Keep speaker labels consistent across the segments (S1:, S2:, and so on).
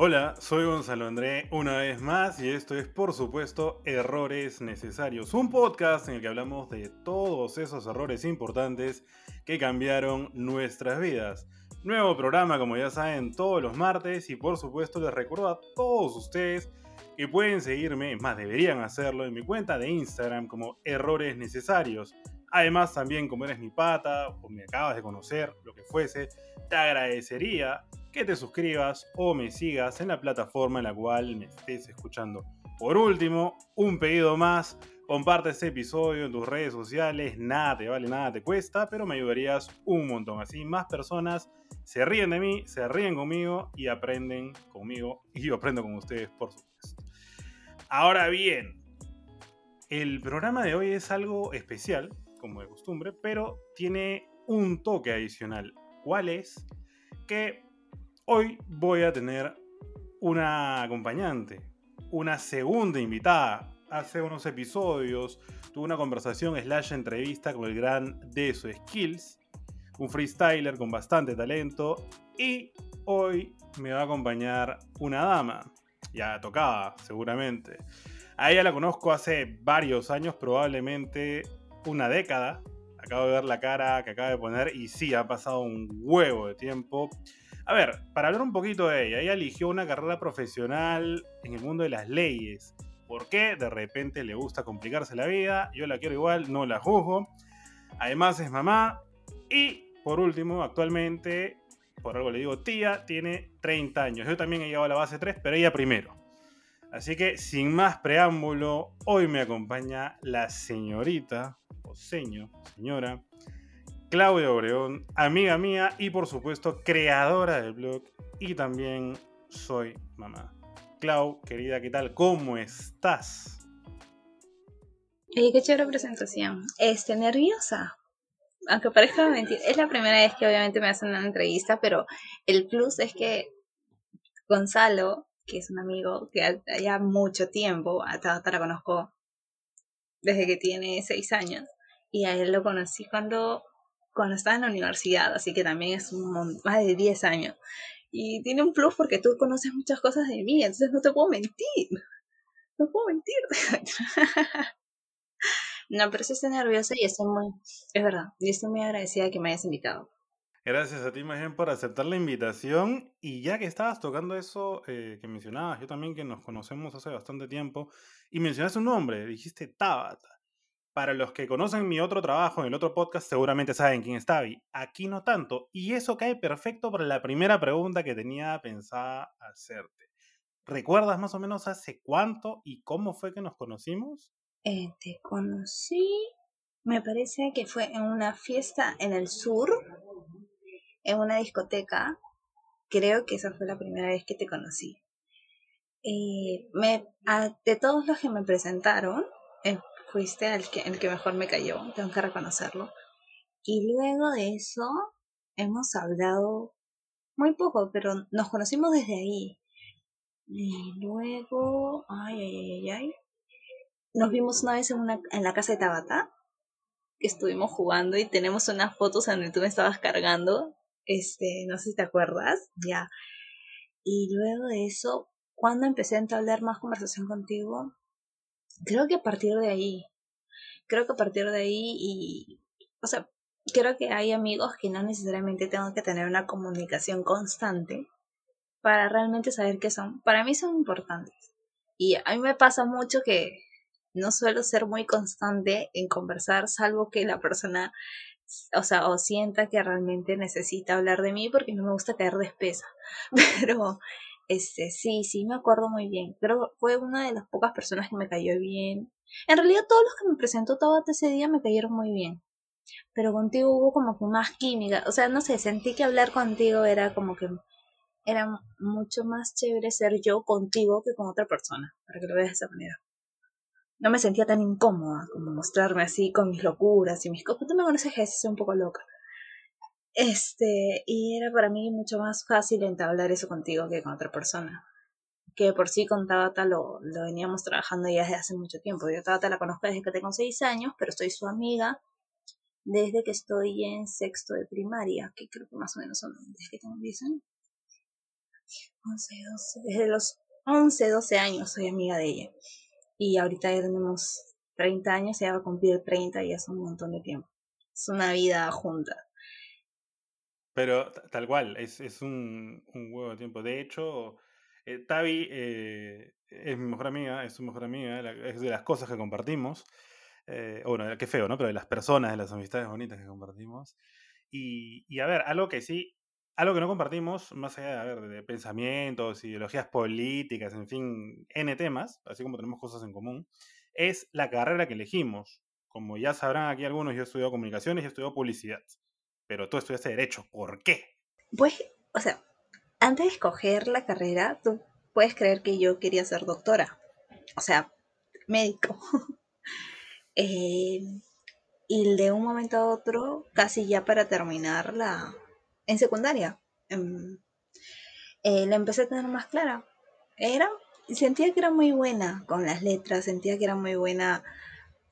S1: Hola, soy Gonzalo André una vez más y esto es por supuesto Errores Necesarios, un podcast en el que hablamos de todos esos errores importantes que cambiaron nuestras vidas. Nuevo programa como ya saben todos los martes y por supuesto les recuerdo a todos ustedes que pueden seguirme, más deberían hacerlo en mi cuenta de Instagram como Errores Necesarios. Además también como eres mi pata o me acabas de conocer, lo que fuese, te agradecería que te suscribas o me sigas en la plataforma en la cual me estés escuchando. Por último, un pedido más, comparte este episodio en tus redes sociales, nada te vale, nada te cuesta, pero me ayudarías un montón. Así más personas se ríen de mí, se ríen conmigo y aprenden conmigo y yo aprendo con ustedes, por supuesto. Ahora bien, el programa de hoy es algo especial, como de costumbre, pero tiene un toque adicional. ¿Cuál es? Que Hoy voy a tener una acompañante, una segunda invitada. Hace unos episodios tuve una conversación slash entrevista con el gran Deso Skills, un freestyler con bastante talento. Y hoy me va a acompañar una dama, ya tocaba seguramente. A ella la conozco hace varios años, probablemente una década. Acabo de ver la cara que acaba de poner y sí, ha pasado un huevo de tiempo. A ver, para hablar un poquito de ella, ella eligió una carrera profesional en el mundo de las leyes. ¿Por qué? De repente le gusta complicarse la vida, yo la quiero igual, no la juzgo. Además es mamá y por último, actualmente, por algo le digo tía, tiene 30 años. Yo también he llegado a la base 3, pero ella primero. Así que sin más preámbulo, hoy me acompaña la señorita, o seño, señora, Claudia Obreón, amiga mía y por supuesto creadora del blog y también soy mamá. Clau, querida, ¿qué tal? ¿Cómo estás?
S2: Qué chévere presentación. Este, nerviosa. Aunque parezca mentir, es la primera vez que obviamente me hacen una entrevista, pero el plus es que Gonzalo, que es un amigo que ya mucho tiempo, hasta la conozco desde que tiene seis años, y a él lo conocí cuando cuando estaba en la universidad, así que también es un, más de 10 años. Y tiene un plus porque tú conoces muchas cosas de mí, entonces no te puedo mentir. No puedo mentir. no, pero sí estoy nerviosa y estoy muy, es verdad, y estoy muy agradecida de que me hayas invitado.
S1: Gracias a ti, Majen, por aceptar la invitación. Y ya que estabas tocando eso eh, que mencionabas, yo también que nos conocemos hace bastante tiempo, y mencionaste un nombre, dijiste Tabata. Para los que conocen mi otro trabajo en el otro podcast, seguramente saben quién es Tavi. Aquí no tanto. Y eso cae perfecto para la primera pregunta que tenía pensada hacerte. ¿Recuerdas más o menos hace cuánto y cómo fue que nos conocimos?
S2: Eh, te conocí, me parece que fue en una fiesta en el sur, en una discoteca. Creo que esa fue la primera vez que te conocí. Eh, me, de todos los que me presentaron, eh, fuiste el que, el que mejor me cayó, tengo que reconocerlo. Y luego de eso hemos hablado muy poco, pero nos conocimos desde ahí. Y luego, ay, ay, ay, ay, nos vimos una vez en, una, en la casa de Tabata, que estuvimos jugando y tenemos unas fotos en donde tú me estabas cargando. Este, no sé si te acuerdas, ya. Y luego de eso, cuando empecé a entablar más conversación contigo, creo que a partir de ahí, creo que a partir de ahí y, o sea, creo que hay amigos que no necesariamente tengo que tener una comunicación constante para realmente saber qué son. Para mí son importantes. Y a mí me pasa mucho que no suelo ser muy constante en conversar, salvo que la persona, o sea, o sienta que realmente necesita hablar de mí porque no me gusta caer de espesa. Pero este, sí, sí, me acuerdo muy bien. Creo que fue una de las pocas personas que me cayó bien. En realidad todos los que me presentó Tabata ese día me cayeron muy bien. Pero contigo hubo como que más química. O sea, no sé, sentí que hablar contigo era como que era mucho más chévere ser yo contigo que con otra persona, para que lo veas de esa manera. No me sentía tan incómoda como mostrarme así con mis locuras y mis cosas. Tú me conoces que soy un poco loca. Este, y era para mí mucho más fácil entablar eso contigo que con otra persona. Que por sí con Tabata lo, lo veníamos trabajando ya desde hace mucho tiempo. Yo Tabata la conozco desde que tengo seis años, pero soy su amiga desde que estoy en sexto de primaria, que creo que más o menos son desde que tengo 10 años. 11, 12, desde los 11, 12 años soy amiga de ella. Y ahorita ya tenemos 30 años, ya va a cumplir 30 y es un montón de tiempo. Es una vida junta.
S1: Pero tal cual, es, es un, un, huevo de tiempo. De hecho, eh, Tavi eh, es mi mejor amiga, es su mejor amiga, es de las cosas que compartimos. Eh, bueno, qué feo, ¿no? Pero de las personas, de las amistades bonitas que compartimos. Y, y a ver, algo que sí algo que no compartimos, más allá de, de pensamientos, ideologías políticas, en fin, N temas, así como tenemos cosas en común, es la carrera que elegimos. Como ya sabrán aquí algunos, yo he estudiado comunicaciones y he estudiado publicidad. Pero tú estudiaste Derecho. ¿Por qué?
S2: Pues, o sea, antes de escoger la carrera, tú puedes creer que yo quería ser doctora. O sea, médico. eh, y de un momento a otro, casi ya para terminar la, en secundaria. Em, eh, la empecé a tener más clara. Era, sentía que era muy buena con las letras, sentía que era muy buena,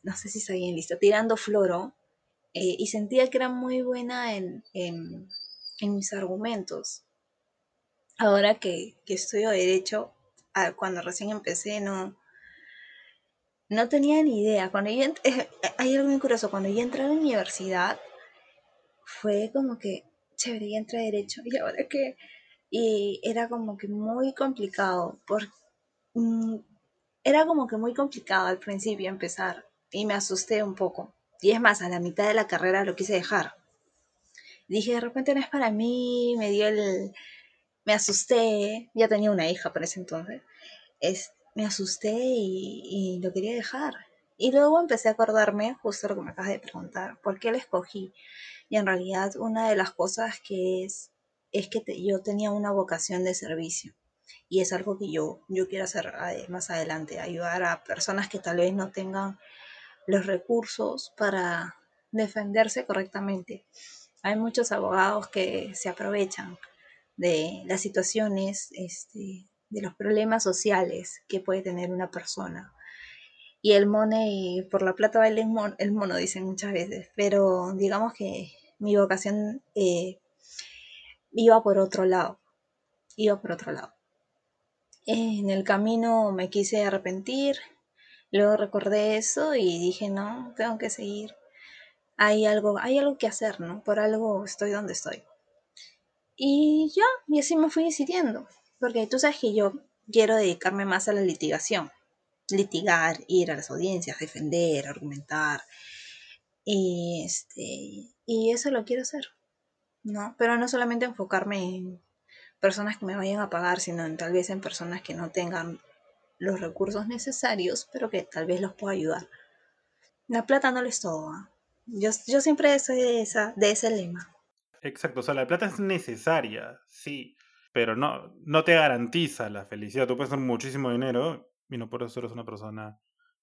S2: no sé si sabía bien listo, tirando floro, eh, y sentía que era muy buena en, en, mis argumentos. Ahora que, que estudio derecho, cuando recién empecé no, no tenía ni idea. Cuando yo, eh, hay algo muy curioso, cuando yo entré a la universidad, fue como que chévere, y entré a derecho. Y ahora que, y era como que muy complicado, por, mm, era como que muy complicado al principio empezar y me asusté un poco. Y es más, a la mitad de la carrera lo quise dejar. Dije, de repente no es para mí, me dio el... Me asusté, ya tenía una hija por ese entonces. Es, me asusté y, lo quería dejar. Y luego empecé a acordarme, justo lo que me acabas de preguntar, ¿por qué lo escogí? Y en realidad una de las cosas que es, es que yo tenía una vocación de servicio. Y es algo que yo, yo quiero hacer eh, más adelante, ayudar a personas que tal vez no tengan los recursos para defenderse correctamente. Hay muchos abogados que se aprovechan de las situaciones, este, de los problemas sociales que puede tener una persona. Y el money, por la plata baila el mono, dicen muchas veces. Pero digamos que mi vocación eh, iba por otro lado. Iba por otro lado. En el camino me quise arrepentir. Luego recordé eso y dije, no, tengo que seguir. Hay algo, hay algo que hacer, ¿no? Por algo estoy donde estoy. Y ya, y así me fui decidiendo. Porque tú sabes que yo quiero dedicarme más a la litigación litigar, ir a las audiencias, defender, argumentar. Y, este, y eso lo quiero hacer, ¿no? Pero no solamente enfocarme en personas que me vayan a pagar, sino tal vez en personas que no tengan los recursos necesarios, pero que tal vez los pueda ayudar. La plata no les todo. ¿ah? Yo, yo siempre soy de, esa, de ese lema.
S1: Exacto, o sea, la plata es necesaria, sí, pero no, no te garantiza la felicidad. Tú puedes tener muchísimo dinero y no por eso eres una persona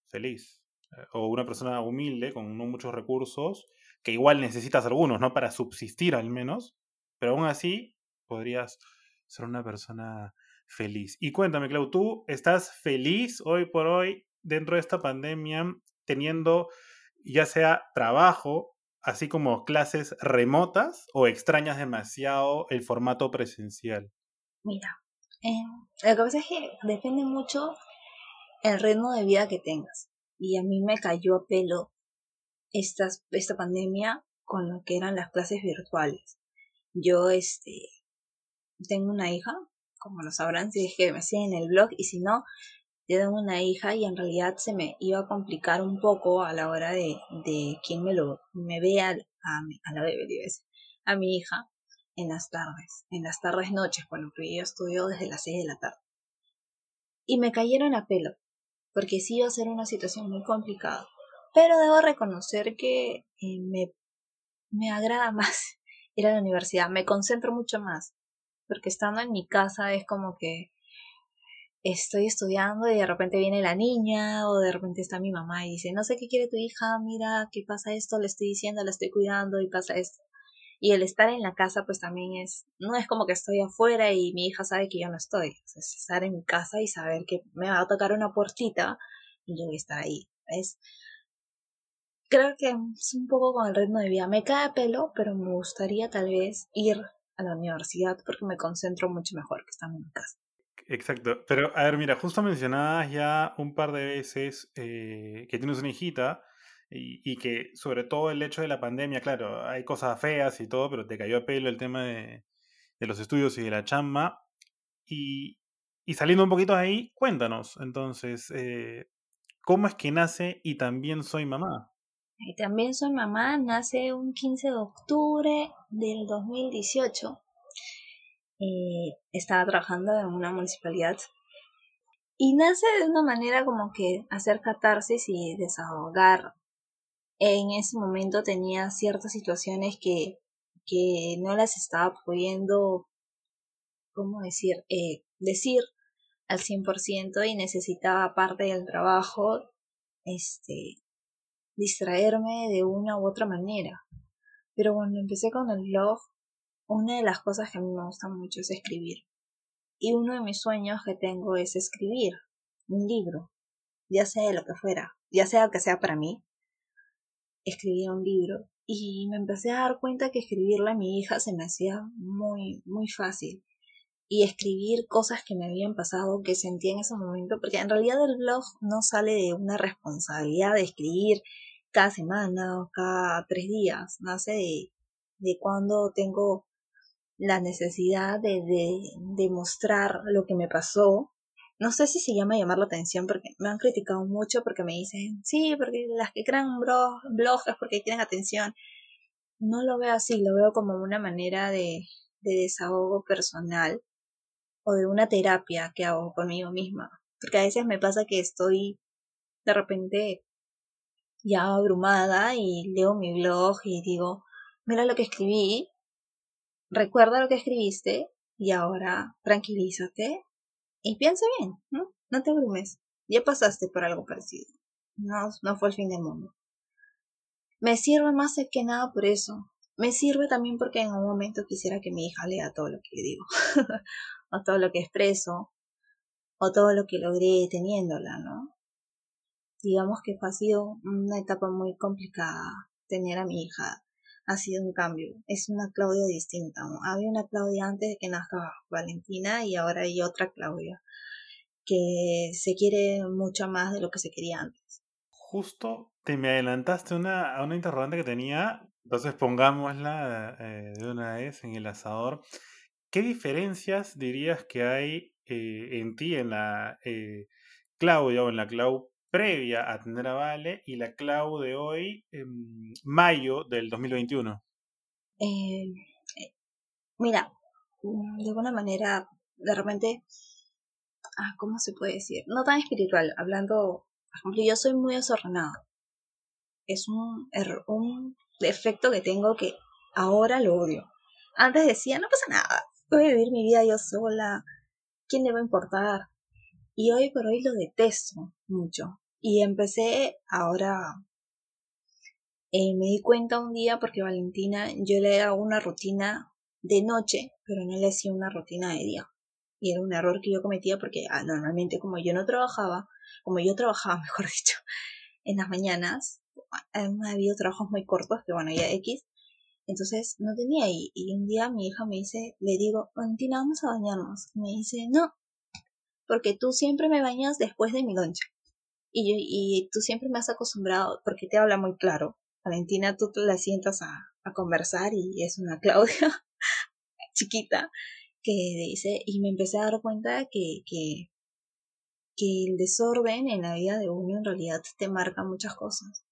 S1: feliz. Eh, o una persona humilde, con no muchos recursos, que igual necesitas algunos, ¿no? Para subsistir al menos, pero aún así podrías ser una persona feliz. Y cuéntame, Clau, ¿tú estás feliz hoy por hoy dentro de esta pandemia teniendo ya sea trabajo, así como clases remotas, o extrañas demasiado el formato presencial?
S2: Mira, eh, lo que pasa es que depende mucho el ritmo de vida que tengas. Y a mí me cayó a pelo esta, esta pandemia con lo que eran las clases virtuales. Yo, este, tengo una hija, como lo sabrán si es que me siguen en el blog, y si no, yo tengo una hija y en realidad se me iba a complicar un poco a la hora de, de quién me lo, me vea a, la bebé, a mi hija en las tardes, en las tardes noches, por lo que yo estudio desde las 6 de la tarde. Y me cayeron a pelo porque sí iba a ser una situación muy complicada. Pero debo reconocer que eh, me, me agrada más ir a la universidad, me concentro mucho más, porque estando en mi casa es como que estoy estudiando y de repente viene la niña o de repente está mi mamá y dice, no sé qué quiere tu hija, mira, qué pasa esto, le estoy diciendo, la estoy cuidando y pasa esto. Y el estar en la casa pues también es, no es como que estoy afuera y mi hija sabe que yo no estoy. Es estar en mi casa y saber que me va a tocar una puertita y yo voy a estar ahí. Es, creo que es un poco con el ritmo de vida. Me cae pelo, pero me gustaría tal vez ir a la universidad porque me concentro mucho mejor que estando en casa.
S1: Exacto, pero a ver, mira, justo mencionabas ya un par de veces eh, que tienes una hijita y, y, que sobre todo el hecho de la pandemia, claro, hay cosas feas y todo, pero te cayó a pelo el tema de, de los estudios y de la chamba. Y, y saliendo un poquito de ahí, cuéntanos, entonces, eh, ¿cómo es que nace y también soy mamá?
S2: También soy mamá, nace un 15 de octubre del 2018. Eh, estaba trabajando en una municipalidad y nace de una manera como que hacer catarsis y desahogar. En ese momento tenía ciertas situaciones que, que no las estaba pudiendo, ¿cómo decir? Eh, decir al 100% y necesitaba, aparte del trabajo, este, distraerme de una u otra manera. Pero cuando empecé con el blog, una de las cosas que a mí me gusta mucho es escribir. Y uno de mis sueños que tengo es escribir un libro, ya sea lo que fuera, ya sea que sea para mí, escribir un libro. Y me empecé a dar cuenta que escribirle a mi hija se me hacía muy, muy fácil y escribir cosas que me habían pasado, que sentía en ese momento, porque en realidad el blog no sale de una responsabilidad de escribir cada semana o cada tres días, nace de, de cuando tengo la necesidad de, de, mostrar lo que me pasó. No sé si se llama llamar la atención porque me han criticado mucho porque me dicen, sí, porque las que crean blog, blog es porque quieren atención. No lo veo así, lo veo como una manera de, de desahogo personal o de una terapia que hago conmigo misma. Porque a veces me pasa que estoy de repente ya abrumada y leo mi blog y digo, mira lo que escribí, recuerda lo que escribiste y ahora tranquilízate y piensa bien, ¿no? Te abrumes. Ya pasaste por algo parecido. No, no fue el fin del mundo. Me sirve más que nada por eso. Me sirve también porque en un momento quisiera que mi hija lea todo lo que le digo. o todo lo que expreso, o todo lo que logré teniéndola, ¿no? Digamos que ha sido una etapa muy complicada tener a mi hija. Ha sido un cambio. Es una Claudia distinta. Había una Claudia antes de que nazca Valentina y ahora hay otra Claudia que se quiere mucho más de lo que se quería antes.
S1: Justo te me adelantaste una, a una interrogante que tenía, entonces pongámosla eh, de una vez en el asador. ¿Qué diferencias dirías que hay eh, en ti, en la eh, Claudia o en la Clau previa a tener a Vale y la Clau de hoy, en mayo del 2021?
S2: Eh, mira, mm, de alguna manera, de repente, ah, ¿cómo se puede decir? No tan espiritual, hablando, por ejemplo, yo soy muy desordenada. Es un, un defecto que tengo que ahora lo odio. Antes decía, no pasa nada, voy a vivir mi vida yo sola, ¿quién le va a importar? Y hoy por hoy lo detesto mucho. Y empecé ahora, eh, me di cuenta un día porque Valentina, yo le hago una rutina de noche, pero no le hacía una rutina de día. Y era un error que yo cometía porque ah, normalmente como yo no trabajaba, como yo trabajaba, mejor dicho, en las mañanas, ha habido trabajos muy cortos, que bueno, ya X, entonces no tenía y, y un día mi hija me dice, le digo, Valentina, vamos a bañarnos. Y me dice, no, porque tú siempre me bañas después de mi loncha. Y, yo, y tú siempre me has acostumbrado, porque te habla muy claro. Valentina, tú la sientas a, a conversar y es una Claudia chiquita que dice, y me empecé a dar cuenta que, que, que el desorden en la vida de uno en realidad te marca muchas cosas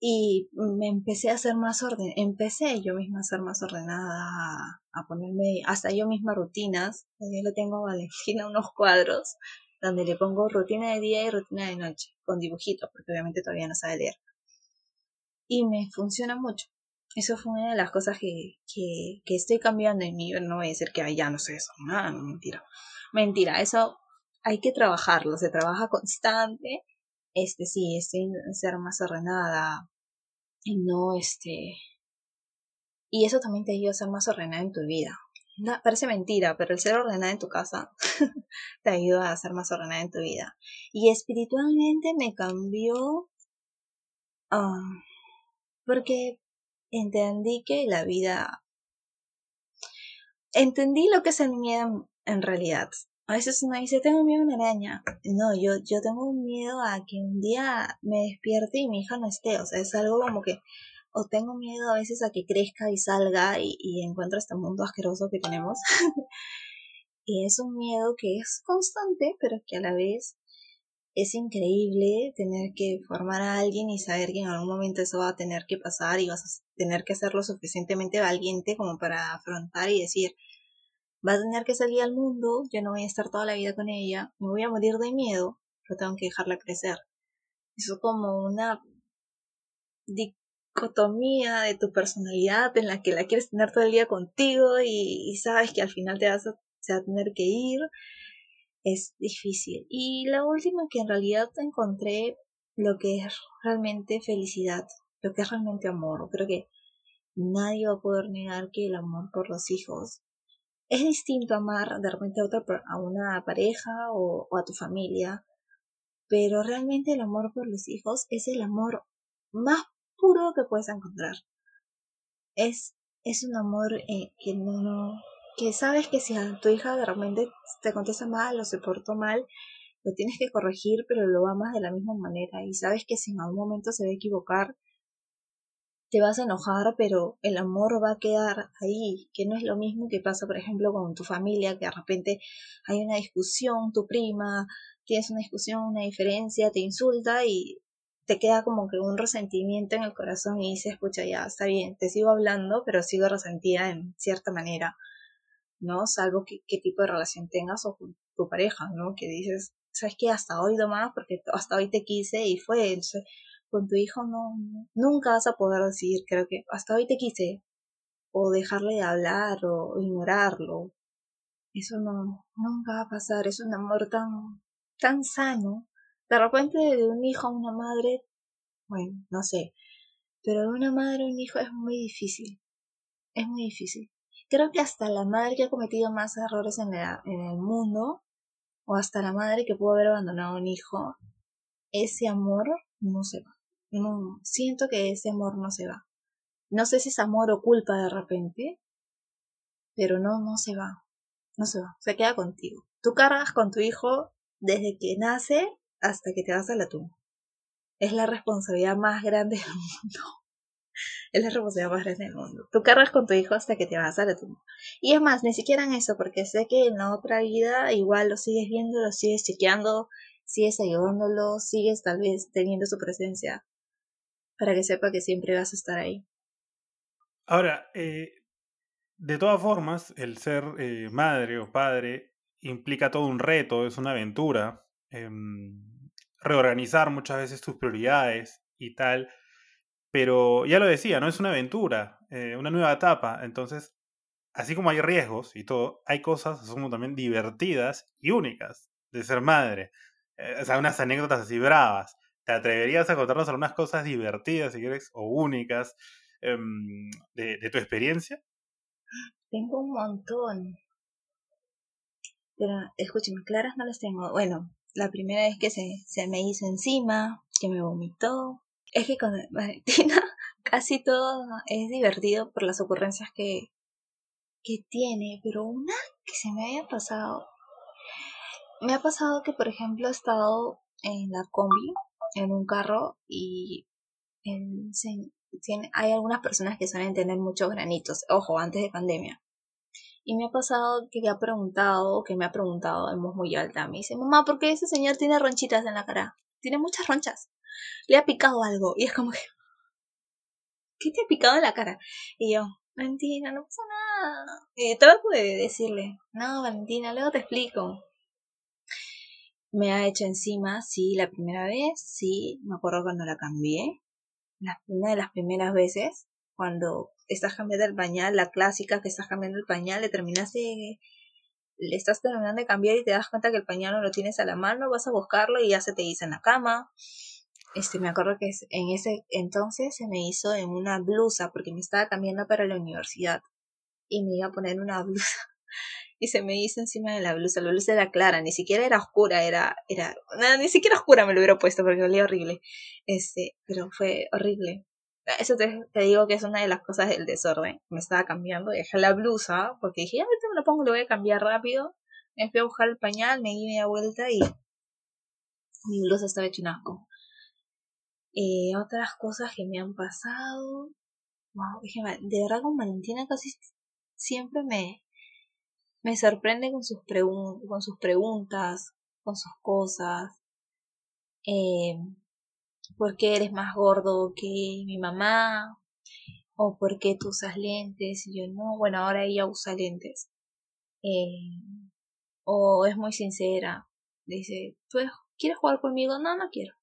S2: y me empecé a hacer más orden, empecé yo misma a ser más ordenada, a, ponerme hasta yo misma rutinas, yo le tengo a Valentina unos cuadros donde le pongo rutina de día y rutina de noche, con dibujitos, porque obviamente todavía no sabe leer. Y me funciona mucho. Eso fue una de las cosas que, que, estoy cambiando en mí. No voy a decir que ya no sé eso. No, no, mentira. Mentira, eso hay que trabajarlo. Se trabaja constante este sí, estoy ser más ordenada y no este y eso también te ayuda a ser más ordenada en tu vida. parece mentira, pero el ser ordenada en tu casa te ayuda a ser más ordenada en tu vida. Y espiritualmente me cambió porque entendí que la vida entendí lo que es el miedo en realidad. A veces uno dice, tengo miedo a una araña. No, yo, yo tengo miedo a que un día me despierte y mi hija no esté. O sea, es algo como que, o tengo miedo a veces a que crezca y salga y, y encuentre este mundo asqueroso que tenemos. y es un miedo que es constante, pero que a la vez es increíble tener que formar a alguien y saber que en algún momento eso va a tener que pasar y vas a tener que ser lo suficientemente valiente como para afrontar y decir, va a tener que salir al mundo, yo no voy a estar toda la vida con ella, me voy a morir de miedo, pero tengo que dejarla crecer. Eso es como una dicotomía de tu personalidad en la que la quieres tener todo el día contigo y, sabes que al final te vas a, a tener que ir. Es difícil. Y la última que en realidad encontré lo que es realmente felicidad, lo que es realmente amor. Creo que nadie va a poder negar que el amor por los hijos es distinto amar de repente a, otra, a una pareja o, a tu familia, pero realmente el amor por los hijos es el amor más puro que puedes encontrar. Es, es un amor eh, que no, que sabes que si a tu hija de repente te contesta mal o se portó mal, lo tienes que corregir, pero lo amas de la misma manera y sabes que si en algún momento se va a equivocar, te vas a enojar, pero el amor va a quedar ahí, que no es lo mismo que pasa, por ejemplo, con tu familia, que de repente hay una discusión, tu prima, tienes una discusión, una diferencia, te insulta y te queda como que un resentimiento en el corazón y dices, escucha, ya está bien, te sigo hablando, pero sigo resentida en cierta manera, ¿no? Salvo que, qué tipo de relación tengas o con tu pareja, ¿no? Que dices, sabes que hasta hoy más porque hasta hoy te quise y fue, con tu hijo no, nunca vas a poder decir, creo que hasta hoy te quise, o dejarle de hablar, o ignorarlo. Eso no, nunca va a pasar, es un amor tan, tan sano. De repente de un hijo a una madre, bueno, no sé, pero de una madre a un hijo es muy difícil, es muy difícil. Creo que hasta la madre que ha cometido más errores en, en el mundo, o hasta la madre que pudo haber abandonado a un hijo, ese amor no se va. No, siento que ese amor no se va. No sé si es amor o culpa de repente, pero no, no se va. No se va, se queda contigo. Tú cargas con tu hijo desde que nace hasta que te vas a la tumba. Es la responsabilidad más grande del mundo. Es la responsabilidad más grande del mundo. Tú cargas con tu hijo hasta que te vas a la tumba. Y es más, ni siquiera en eso, porque sé que en la otra vida igual lo sigues viendo, lo sigues chequeando, sigues ayudándolo, sigues tal vez teniendo su presencia para que sepa que siempre vas a estar ahí.
S1: Ahora, eh, de todas formas, el ser eh, madre o padre implica todo un reto, es una aventura. Em, reorganizar muchas veces tus prioridades y tal. Pero ya lo decía, no es una aventura, eh, una nueva etapa. Entonces, así como hay riesgos y todo, hay cosas son también divertidas y únicas de ser madre. o sea, unas anécdotas así bravas. ¿Te atreverías a contarnos algunas cosas divertidas, si quieres, o únicas em, de, tu experiencia?
S2: Tengo un montón. Pero escúcheme, claras no las tengo. Bueno, la primera vez que se, se me hizo encima, que me vomitó. Es que con Valentina casi todo es divertido por las ocurrencias que, que tiene, pero una que se me haya pasado. Me ha pasado que, por ejemplo, he estado en la combi en un carro y en, hay algunas personas que suelen tener muchos granitos, ojo, antes de pandemia. Y me ha pasado que ha preguntado, que me ha preguntado en voz muy alta, me dice, mamá, ¿por qué ese señor tiene ronchitas en la cara? Tiene muchas ronchas. Le ha picado algo. Y es como que, ¿qué te ha picado en la cara? Y yo, Valentina, no pasa nada. Y trato de decirle, no, Valentina, luego te explico me ha hecho encima, sí, la primera vez, sí, me acuerdo cuando la cambié, una de las primeras veces, cuando estás cambiando el pañal, la clásica que estás cambiando el pañal, le terminaste, le estás terminando de cambiar y te das cuenta que el pañal no lo tienes a la mano, vas a buscarlo y ya se te hizo en la cama. Este, me acuerdo que en ese entonces se me hizo en una blusa porque me estaba cambiando para la universidad y me iba a poner una blusa y se me hizo encima de la blusa. La blusa era clara, ni siquiera era oscura, era, era, nada, ni siquiera oscura me lo hubiera puesto porque olía horrible. Este, pero fue horrible. Eso te, digo que es una de las cosas del desorden. Me estaba cambiando, dejé la blusa porque dije, ya ahorita me la pongo, lo voy a cambiar rápido. Me fui a buscar el pañal, me di media vuelta y mi blusa estaba hecha un asco. Eh, otras cosas que me han pasado. Wow, de verdad con Valentina casi siempre me, me sorprende con sus, con sus preguntas, con sus cosas. Eh, ¿Por qué eres más gordo que mi mamá? ¿O por qué tú usas lentes? Y yo no, bueno, ahora ella usa lentes. Eh, o es muy sincera. Dice, ¿tú quieres jugar conmigo? No, no quiero.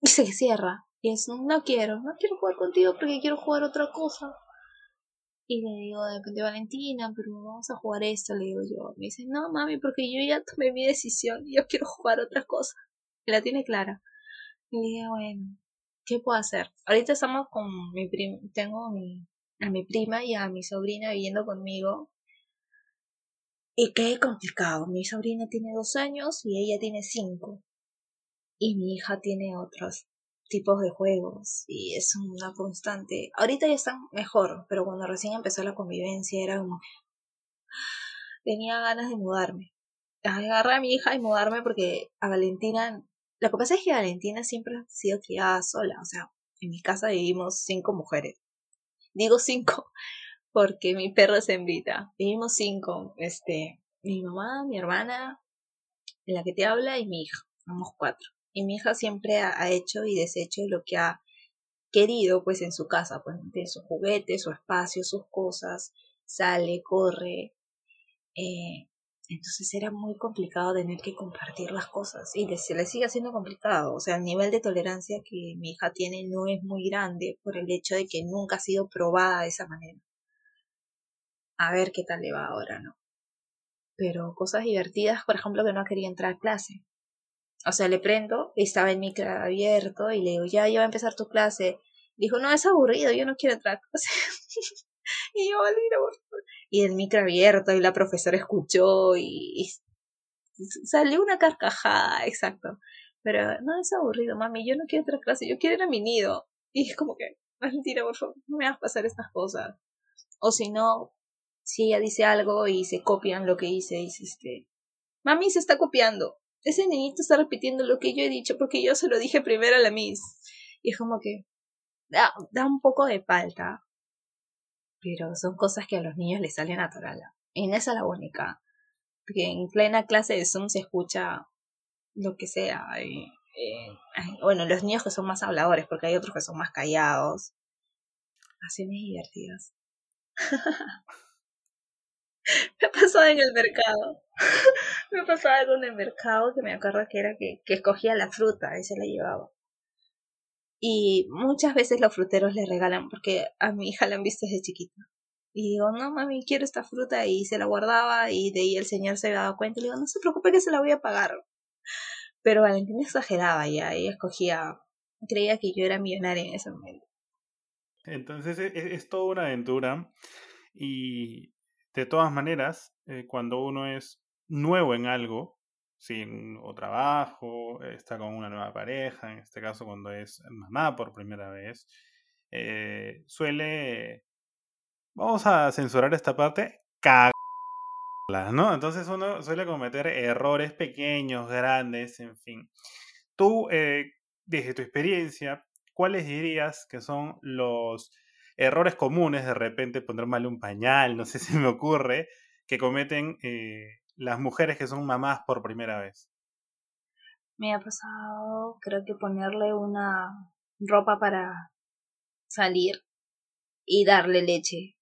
S2: Y se cierra. Y es, no quiero, no quiero jugar contigo porque quiero jugar otra cosa. Y le digo, depende Valentina, pero vamos a jugar esto, le digo yo. Me dice, no, mami, porque yo ya tomé mi decisión y yo quiero jugar otra cosa. Y la tiene clara. Y le digo, bueno, ¿qué puedo hacer? Ahorita estamos con mi prima, tengo a mi prima y a mi sobrina viviendo conmigo. Y qué complicado. Mi sobrina tiene dos años y ella tiene cinco. Y mi hija tiene otros tipos de juegos y es una constante. Ahorita ya están mejor, pero cuando recién empezó la convivencia era como... Tenía ganas de mudarme. Agarré a mi hija y mudarme porque a Valentina... Lo que pasa es que Valentina siempre ha sido criada sola. O sea, en mi casa vivimos cinco mujeres. Digo cinco porque mi perro es hembrita. Vivimos cinco. Este, mi mamá, mi hermana, la que te habla y mi hija. Somos cuatro. Y mi hija siempre ha, hecho y deshecho lo que ha querido pues en su casa, pues tiene sus juguetes, su espacio, sus cosas, sale, corre. Eh, entonces era muy complicado tener que compartir las cosas y se le sigue siendo complicado. O sea, el nivel de tolerancia que mi hija tiene no es muy grande por el hecho de que nunca ha sido probada de esa manera. A ver qué tal le va ahora, ¿no? Pero cosas divertidas, por ejemplo, que no quería entrar a clase. O sea, le prendo, y estaba el micro abierto y le digo, ya, ya va a empezar tu clase. Dijo, no, es aburrido, yo no quiero entrar a clase. y yo, Y el micro abierto y la profesora escuchó y, salió una carcajada, exacto. Pero no es aburrido, mami, yo no quiero entrar a clase, yo quiero ir a mi nido. Y es como que, mentira, por favor, no me a pasar estas cosas. O si no, si ella dice algo y se copian lo que dice, dice este, mami se está copiando ese niñito está repitiendo lo que yo he dicho porque yo se lo dije primero a la Miss. Y es como que da, da un poco de palta. Pero son cosas que a los niños les salen natural. En esa la única. Porque en plena clase de Zoom se escucha lo que sea. Y, bueno, los niños que son más habladores, porque hay otros que son más callados. Acciones divertidas. me pasado en el mercado. me pasaba algo en el mercado que me acuerdo que era que, que escogía la fruta y se la llevaba. Y muchas veces los fruteros le regalan, porque a mi hija la han visto desde chiquita. Y digo, no mami, quiero esta fruta y se la guardaba y de ahí el señor se había dado cuenta y le digo, no se preocupe que se la voy a pagar. Pero Valentina exageraba ya, ella escogía, creía que yo era millonaria en ese momento.
S1: Entonces es, es toda una aventura y de todas maneras, eh, cuando uno es nuevo en algo, sin o trabajo, está con una nueva pareja, en este caso cuando es mamá por primera vez, eh, suele, vamos a censurar esta parte, cagarla, ¿no? Entonces uno suele cometer errores pequeños, grandes, en fin. Tú, eh, desde tu experiencia, ¿cuáles dirías que son los errores comunes, de repente poner mal un pañal, no sé si me ocurre, que cometen eh, las mujeres que son mamás por primera vez?
S2: Me ha pasado, creo que ponerle una ropa para salir y darle leche.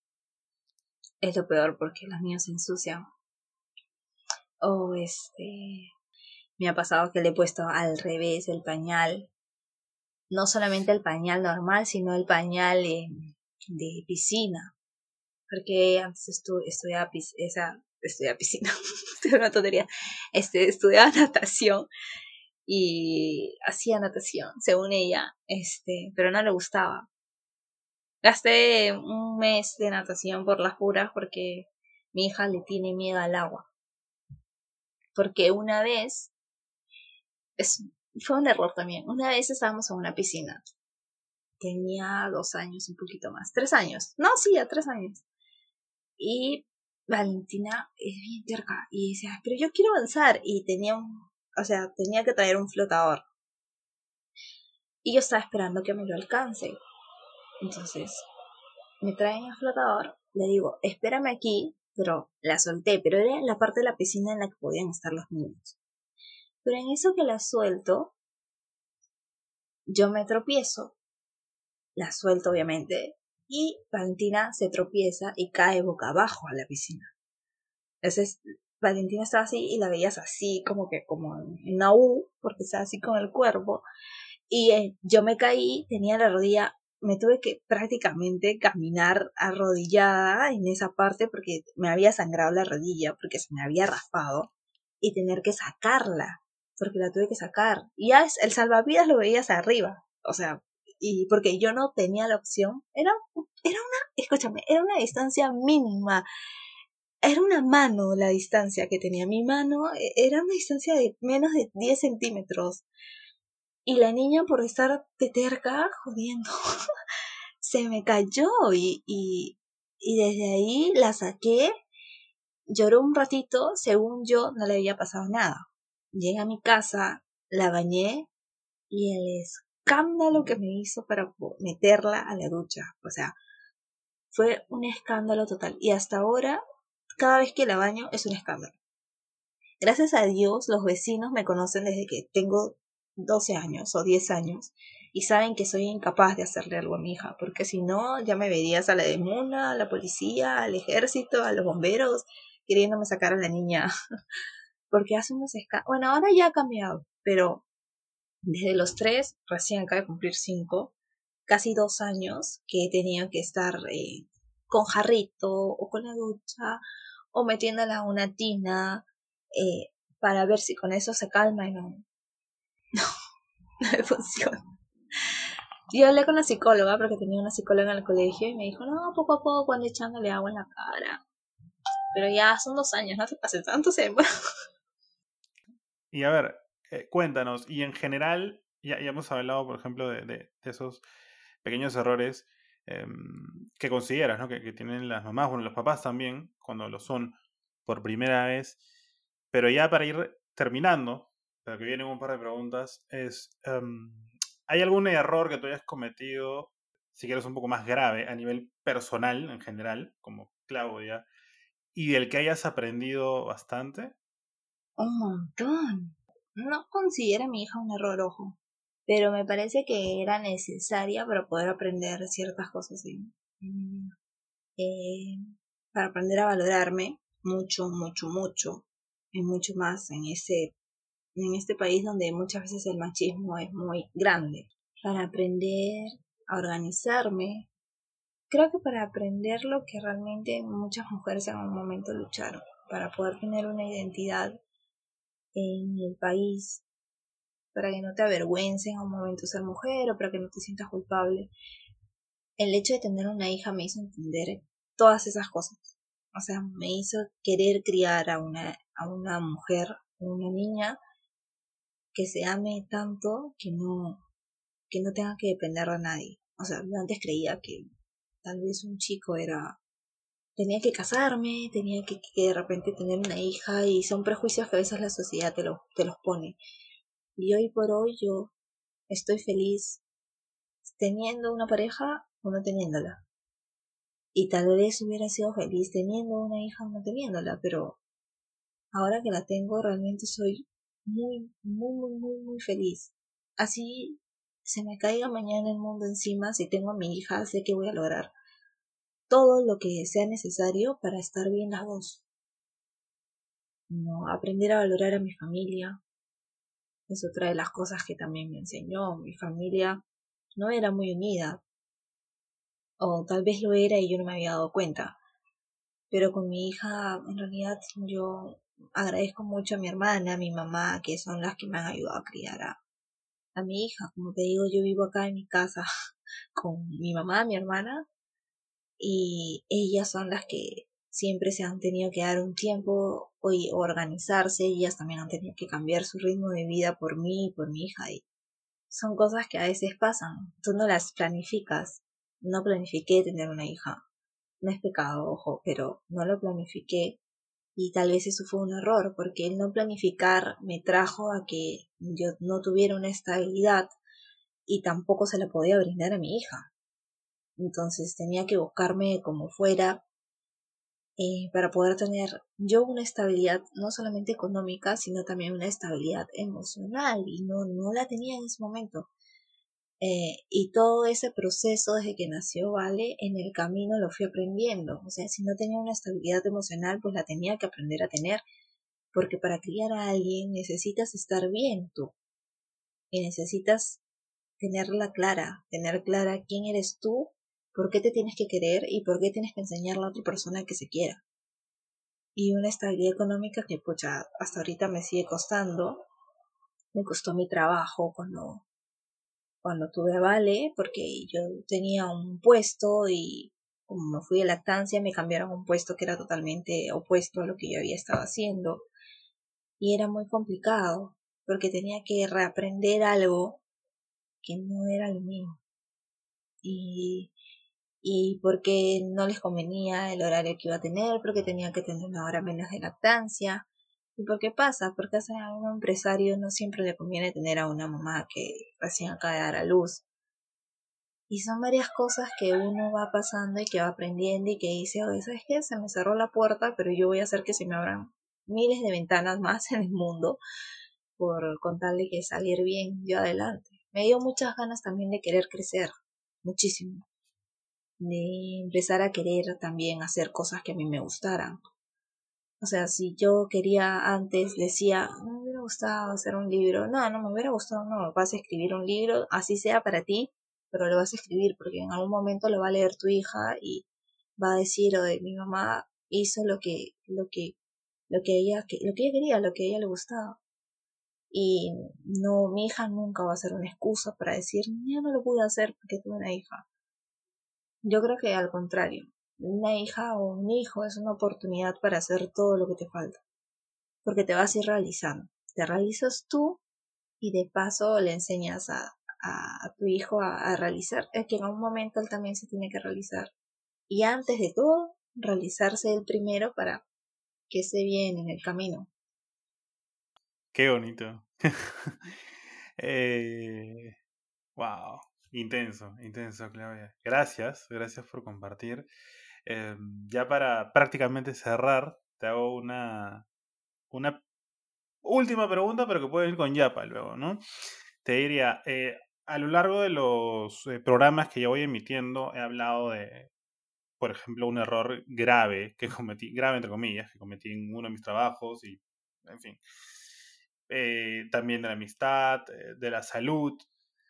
S2: Es lo peor porque los niños se ensucian. O este, me ha pasado que le he puesto al revés el pañal. No solamente el pañal normal, sino el pañal de piscina, porque antes estu estudiaba, esa, estudiaba piscina, una tontería, este, estudiaba natación y hacía natación, según ella, este, pero no le gustaba. Gasté un mes de natación por las puras porque mi hija le tiene miedo al agua. Porque una vez, es, fue un error también, una vez estábamos en una piscina tenía dos años, un poquito más, tres años, no, sí, a tres años. Y Valentina es bien terca y dice, pero yo quiero avanzar y tenía un, o sea, tenía que traer un flotador. Y yo estaba esperando que me lo alcance. Entonces, me traen el flotador, le digo, espérame aquí, pero la solté, pero era la parte de la piscina en la que podían estar los niños. Pero en eso que la suelto, yo me tropiezo, la suelto obviamente, y Valentina se tropieza y cae boca abajo a la piscina. Entonces, Valentina estaba así y la veías así, como que como en una U, porque estaba así con el cuerpo. Y eh, yo me caí, tenía la rodilla, me tuve que prácticamente caminar arrodillada en esa parte porque me había sangrado la rodilla, porque se me había raspado, y tener que sacarla, porque la tuve que sacar. Y ya el salvavidas lo veías arriba, o sea, y porque yo no tenía la opción, era, era una, escúchame, era una distancia mínima, era una mano la distancia que tenía mi mano, e, era una distancia de menos de 10 centímetros. Y la niña por estar de terca, jodiendo, se me cayó y, y, y desde ahí la saqué, lloró un ratito, según yo no le había pasado nada. Llegué a mi casa, la bañé y el escándalo que me hizo para meterla a la ducha. O sea, fue un escándalo total. Y hasta ahora, cada vez que la baño es un escándalo. Gracias a Dios, los vecinos me conocen desde que tengo 12 años o 10 años y saben que soy incapaz de hacerle algo a mi hija, porque si no, ya me verías a la demuna, a la policía, al ejército, a los bomberos, queriéndome sacar a la niña. porque hace unos escándalos. Bueno, ahora ya ha cambiado, pero desde los tres, recién acaba de cumplir cinco, casi dos años que tenido que estar eh, con jarrito o con la ducha o metiéndola a una tina eh, para ver si con eso se calma y no, no, no funciona. Yo hablé con la psicóloga porque tenía una psicóloga en el colegio y me dijo, no, poco a poco cuando echándole agua en la cara. Pero ya son dos años, no te pases tanto tiempo.
S1: Y a ver, eh, cuéntanos, y en general, ya, hemos hablado, por ejemplo, de, esos pequeños errores em, que consideras, ¿no? Que, tienen las mamás, bueno, los papás también, cuando lo son por primera vez. Pero ya para ir terminando, para que vienen un par de preguntas, es, em, ¿hay algún error que tú hayas cometido, si quieres un poco más grave, a nivel personal en general, como Claudia, y del que hayas aprendido bastante?
S2: Un montón no considera a mi hija un error, ojo, pero me parece que era necesaria para poder aprender ciertas cosas en, eh, para aprender a valorarme mucho, mucho, mucho, y mucho más en ese en este país donde muchas veces el machismo es muy grande. Para aprender a organizarme, creo que para aprender lo que realmente muchas mujeres en un momento lucharon, para poder tener una identidad en el país, para que no te avergüences en un momento ser mujer o para que no te sientas culpable. El hecho de tener una hija me hizo entender todas esas cosas. O sea, me hizo querer criar a una, a una mujer, una niña, que se ame tanto que no, que no tenga que depender de nadie. O sea, yo antes creía que tal vez un chico era tenía que casarme, tenía que, de repente tener una hija y son prejuicios que a veces la sociedad te, te los pone. Y hoy por hoy yo estoy feliz teniendo una pareja o no teniéndola. Y tal vez hubiera sido feliz teniendo una hija o no teniéndola, pero ahora que la tengo realmente soy muy, muy, muy, muy, muy feliz. Así se me caiga mañana el mundo encima, si tengo a mi hija, sé que voy a lograr todo lo que sea necesario para estar bien las dos. No, aprender a valorar a mi familia es otra de las cosas que también me enseñó. Mi familia no era muy unida, o tal vez lo era y yo no me había dado cuenta. Pero con mi hija, en realidad, yo agradezco mucho a mi hermana, a mi mamá, que son las que me han ayudado a criar a, a mi hija. Como te digo, yo vivo acá en mi casa con mi mamá, mi hermana y ellas son las que siempre se han tenido que dar un tiempo y organizarse, ellas también han tenido que cambiar su ritmo de vida por mí y por mi hija y son cosas que a veces pasan. Tú no las planificas. No planifiqué tener una hija. No es pecado, ojo, pero no lo planifiqué. Y tal vez eso fue un error, porque el no planificar me trajo a que yo no tuviera una estabilidad y tampoco se la podía brindar a mi hija. Entonces tenía que buscarme como fuera eh, para poder tener yo una estabilidad no solamente económica, sino también una estabilidad emocional y no, no la tenía en ese momento. Eh, y todo ese proceso desde que nació Vale, en el camino lo fui aprendiendo. O sea, si no tenía una estabilidad emocional, pues la tenía que aprender a tener. Porque para criar a alguien necesitas estar bien tú. Y necesitas tenerla clara, tener clara quién eres tú por qué te tienes que querer y por qué tienes que enseñarle a otra persona que se quiera. Y una estabilidad económica que, pucha, hasta ahorita me sigue costando. Me costó mi trabajo cuando, cuando tuve a Vale, porque yo tenía un puesto y como me fui de lactancia, me cambiaron un puesto que era totalmente opuesto a lo que yo había estado haciendo. Y era muy complicado, porque tenía que reaprender algo que no era lo mío. Y y porque no les convenía el horario que iba a tener, porque tenía que tener una hora menos de lactancia. ¿Y por qué pasa? Porque a un empresario no siempre le conviene tener a una mamá que recién acaba de dar a luz. Y son varias cosas que uno va pasando y que va aprendiendo y que dice, oye, ¿sabes qué? Se me cerró la puerta, pero yo voy a hacer que se me abran miles de ventanas más en el mundo por contarle que salir bien yo adelante. Me dio muchas ganas también de querer crecer, muchísimo de empezar a querer también hacer cosas que a mí me gustaran. O sea, si yo quería antes, decía, me hubiera gustado hacer un libro, no, no me hubiera gustado, no, vas a escribir un libro, así sea para ti, pero lo vas a escribir porque en algún momento lo va a leer tu hija y va a decir, o de mi mamá hizo lo que, lo que, lo que ella, lo que ella quería, lo que a ella le gustaba. Y no, mi hija nunca va a ser una excusa para decir, yo no lo pude hacer porque tuve una hija. Yo creo que al contrario, una hija o un hijo es una oportunidad para hacer todo lo que te falta, porque te vas a ir realizando. Te realizas tú y de paso le enseñas a, a, tu hijo a, realizar, es que en un momento él también se tiene que realizar. Y antes de todo, realizarse el primero para que se bien en el camino.
S1: Qué bonito. eh, wow. Intenso, intenso, Claudia. Gracias, gracias por compartir. Em, ya para prácticamente cerrar, te hago una, una última pregunta, pero que puede ir con Yapa luego, ¿no? Te diría, eh, a lo largo de los eh, programas que ya voy emitiendo, he hablado de, por ejemplo, un error grave que cometí, grave entre comillas, que cometí en uno de mis trabajos y, en fin. Eh, también de la amistad, de la salud.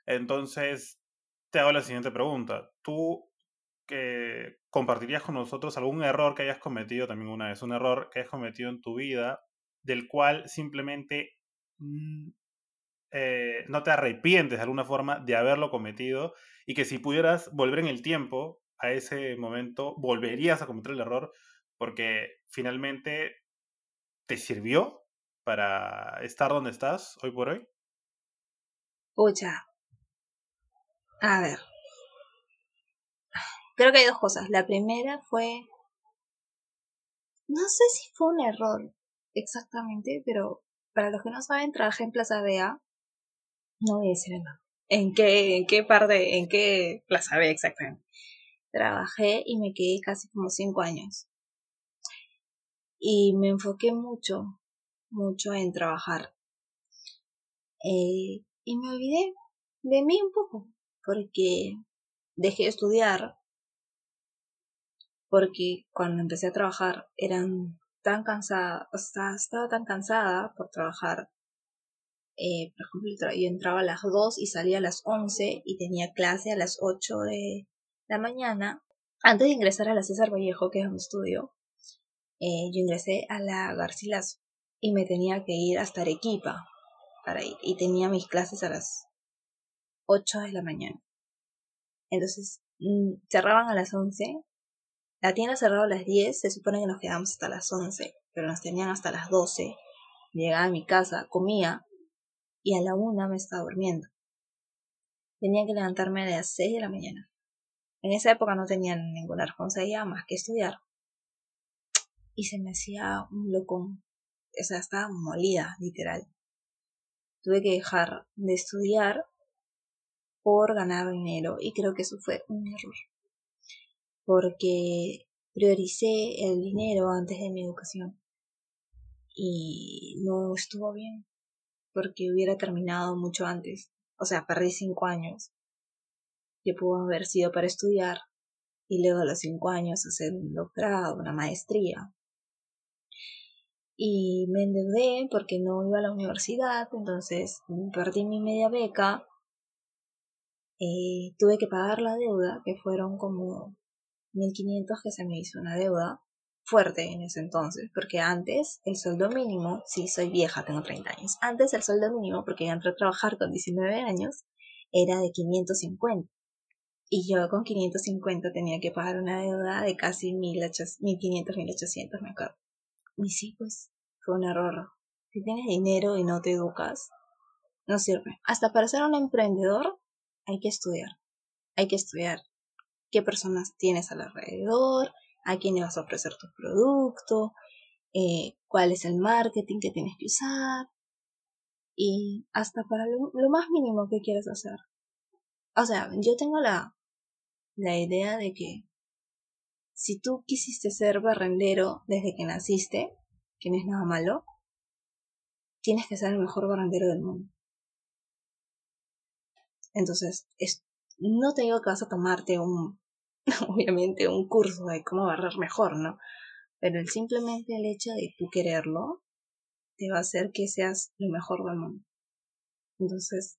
S1: Entonces, te hago la siguiente pregunta. ¿Tú compartirías con nosotros algún error que hayas cometido también una vez, un error que hayas cometido en tu vida, del cual simplemente eh, no te arrepientes de alguna forma de haberlo cometido y que si pudieras volver en el tiempo a ese momento, volverías a cometer el error porque finalmente te sirvió para estar donde estás hoy por hoy?
S2: Pucha, a ver. Creo que hay dos cosas. La primera fue... No sé si fue un error exactamente, pero para los que no saben, trabajé en Plaza Vea. No voy a decir nada. ¿En qué, en qué parte, en qué Plaza Vea exactamente? Trabajé y me quedé casi como cinco años. Y me enfoqué mucho, mucho en trabajar. Eh, y me olvidé de mí un poco porque dejé de estudiar, porque cuando empecé a trabajar eran tan cansada, estaba tan cansada por trabajar. Eh, por ejemplo, yo entraba a las 2 y salía a las 11 y tenía clase a las 8 de la mañana. Antes de ingresar a la César Vallejo, que es un estudio, eh, yo ingresé a la Garcilaso y me tenía que ir hasta Arequipa para ir. Y tenía mis clases a las 8 de la mañana. Entonces, mm, cerraban a las 11. La tienda cerraba a las 10, se supone que nos quedamos hasta las 11, pero nos tenían hasta las 12. Llegaba a mi casa, comía y a la una me estaba durmiendo. tenía que levantarme a las 6 de la mañana. En esa época no tenía ninguna responsabilidad más que estudiar. Y se me hacía un locón. O sea, estaba molida, literal. Tuve que dejar de estudiar por ganar dinero y creo que eso fue un error. Porque prioricé el dinero antes de mi educación y no estuvo bien porque hubiera terminado mucho antes. O sea, perdí cinco años que pudo haber sido para estudiar y luego a los cinco años hacer un doctorado, una maestría. Y me endeudé porque no iba a la universidad, entonces perdí mi media beca. Eh, tuve que pagar la deuda, que fueron como 1500 que se me hizo una deuda fuerte en ese entonces, porque antes el sueldo mínimo, sí, soy vieja, tengo 30 años, antes el sueldo mínimo, porque yo entré a trabajar con 19 años, era de 550. Y yo con 550 tenía que pagar una deuda de casi 1500, 1800, me acuerdo. Y sí, pues fue un error. Si tienes dinero y no te educas, no sirve. Hasta para ser un emprendedor hay que estudiar. Hay que estudiar qué personas tienes alrededor, a quién le vas a ofrecer tu producto, eh, cuál es el marketing que tienes que usar y hasta para lo, más mínimo que quieres hacer. O sea, yo tengo la, la idea de que si tú quisiste ser barrendero desde que naciste, que no es nada malo, tienes que ser el mejor barrendero del mundo. Entonces, es, no te digo que vas a tomarte un obviamente un curso de cómo barrer mejor, ¿no? Pero el simplemente el hecho de tú quererlo te va a hacer que seas lo mejor del mundo. Entonces,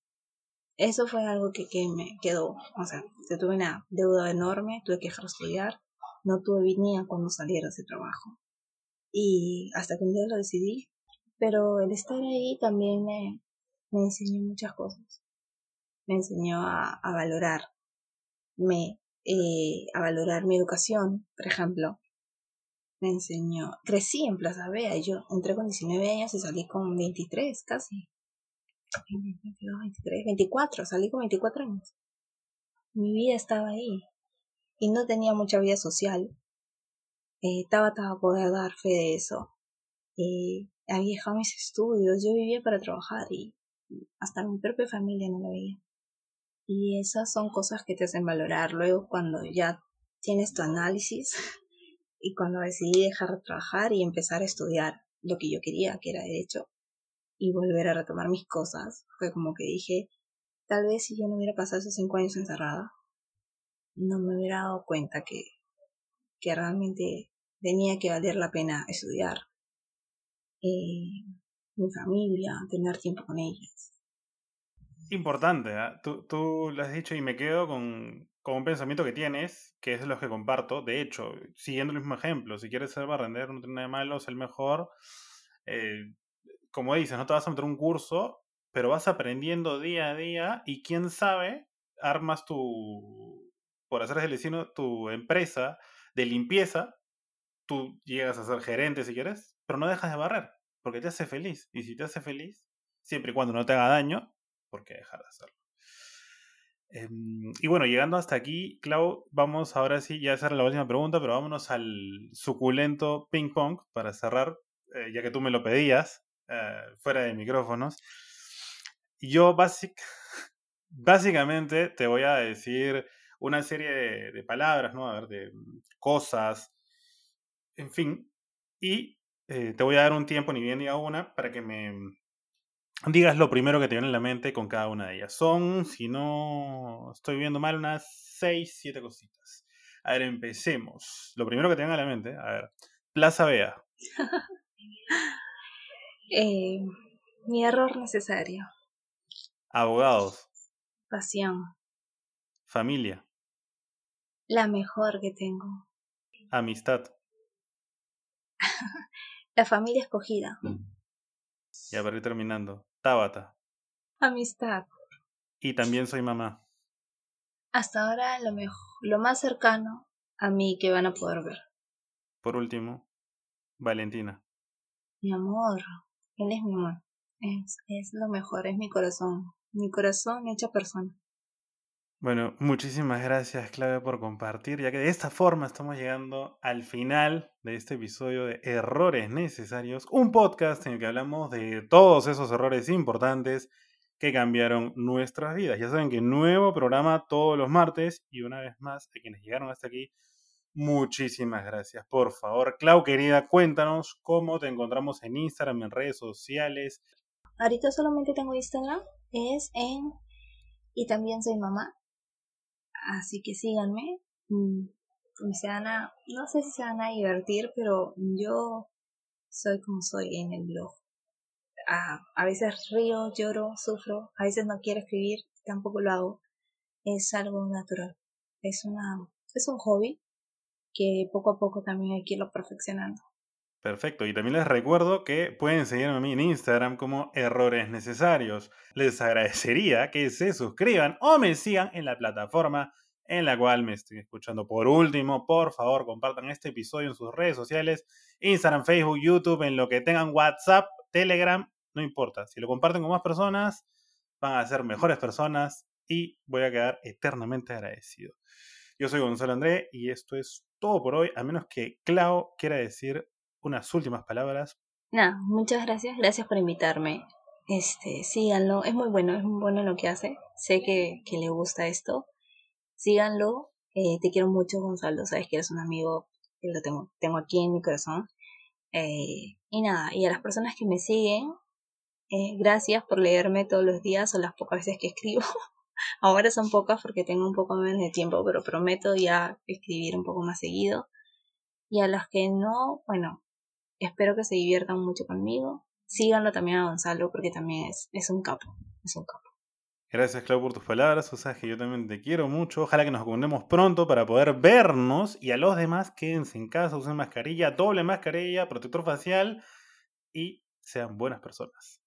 S2: eso fue algo que, que me quedó. O sea, tuve una deuda enorme, tuve que dejar de estudiar, no tuve venía cuando saliera ese trabajo. Y hasta que un día lo decidí, pero el estar ahí también me, me enseñó muchas cosas. Me enseñó a, a valorar, me eh, a valorar mi educación, por ejemplo. Me enseñó, crecí en Plaza Vea, yo entré con 19 años y salí con 23 casi. 22, 23, 24, salí con 24 años. Mi vida estaba ahí y no tenía mucha vida social. Eh, Tabata a poder dar fe de eso. Eh, había dejado mis estudios, yo vivía para trabajar y hasta mi propia familia no la veía. Y esas son cosas que te hacen valorar. Luego cuando ya tienes tu análisis y cuando decidí dejar de trabajar y empezar a estudiar lo que yo quería, que era derecho, y volver a retomar mis cosas, fue como que dije, tal vez si yo no hubiera pasado esos cinco años encerrada, no me hubiera dado cuenta que, que realmente tenía que valer la pena estudiar. Eh, mi familia, tener tiempo con ellas
S1: importante. ¿eh? Tú, tú, lo has dicho y me quedo con, con, un pensamiento que tienes, que es lo que comparto. De hecho, siguiendo el mismo ejemplo, si quieres ser barrendero, no tiene nada de malo, es el mejor. Eh, como dices, no te vas a meter un curso, pero vas aprendiendo día a día y quién sabe, armas tu, por hacer el destino, tu empresa de limpieza. Tú llegas a ser gerente si quieres, pero no dejas de barrer, porque te hace feliz. Y si te hace feliz, siempre y cuando no te haga daño, por qué dejar de hacerlo. Em, y bueno, llegando hasta aquí, Clau, vamos ahora sí, ya a hacer la última pregunta, pero vámonos al suculento ping pong para cerrar, eh, ya que tú me lo pedías, eh, fuera de micrófonos. Yo básicamente te voy a decir una serie de, palabras, ¿no? A ver, de cosas, en fin, y eh, te voy a dar un tiempo, ni bien ni a una, para que me digas lo primero que te viene en la mente con cada una de ellas. Son, si no estoy viendo mal, unas 6, 7 cositas. A ver, empecemos. Lo primero que te venga a la mente, a ver. Plaza Bea.
S2: eh, mi error necesario.
S1: Abogados.
S2: Pasión.
S1: Familia.
S2: La mejor que tengo.
S1: Amistad.
S2: la familia escogida.
S1: Ya para ir terminando. Tabata.
S2: Amistad.
S1: Y también soy mamá.
S2: Hasta ahora lo, mejor, lo más cercano a mí que van a poder ver.
S1: Por último, Valentina.
S2: Mi amor. Él es mi amor. Es, es lo mejor, es mi corazón. Mi corazón hecha persona.
S1: Bueno, muchísimas gracias, Clave, por compartir, ya que de esta forma estamos llegando al final de este episodio de Errores Necesarios, un podcast en el que hablamos de todos esos errores importantes que cambiaron nuestras vidas. Ya saben que nuevo programa todos los martes y una vez más, a quienes llegaron hasta aquí, muchísimas gracias. Por favor, Clau, querida, cuéntanos cómo te encontramos en Instagram, en redes sociales.
S2: Ahorita solamente tengo Instagram, es en... Y también soy mamá, así que síganme. Mm, se van a, no sé si se van a divertir, pero yo soy como soy en el blog. A, veces río, lloro, sufro, a veces no quiero escribir, tampoco lo hago. Es algo natural. Es una, es un hobby que poco a poco también hay que irlo perfeccionando.
S1: Perfecto, y también les recuerdo que pueden seguirme a mí en Instagram como Errores Necesarios. Les agradecería que se suscriban o me sigan en la plataforma en la cual me estoy escuchando. Por último, por favor, compartan este episodio en sus redes sociales, Instagram, Facebook, YouTube, en lo que tengan WhatsApp, Telegram, no importa. Si lo comparten con más personas, van a ser mejores personas y voy a quedar eternamente agradecido. Yo soy Gonzalo André y esto es todo por hoy, a menos que Clau quiera decir unas últimas palabras.
S2: Nada, muchas gracias, gracias por invitarme. Este, síganlo, es muy bueno, es muy bueno lo que hace. Sé que, que le gusta esto. Síganlo. Eh, te quiero mucho, Gonzalo. Sabes que eres un amigo que lo tengo, tengo aquí en mi corazón. Eh, y nada, y a las personas que me siguen, eh, gracias por leerme todos los días o las pocas veces que escribo. Ahora son pocas porque tengo un poco menos de tiempo, pero prometo ya escribir un poco más seguido. Y a los que no, bueno, Espero que se diviertan mucho conmigo. Síganlo también a Gonzalo porque también es, es un capo. Es un capo.
S1: Gracias, Clau, por tus palabras. O sea, que yo también te quiero mucho. Ojalá que nos encontremos pronto para poder vernos. Y a los demás, quédense en casa, usen mascarilla, doble mascarilla, protector facial y sean buenas personas.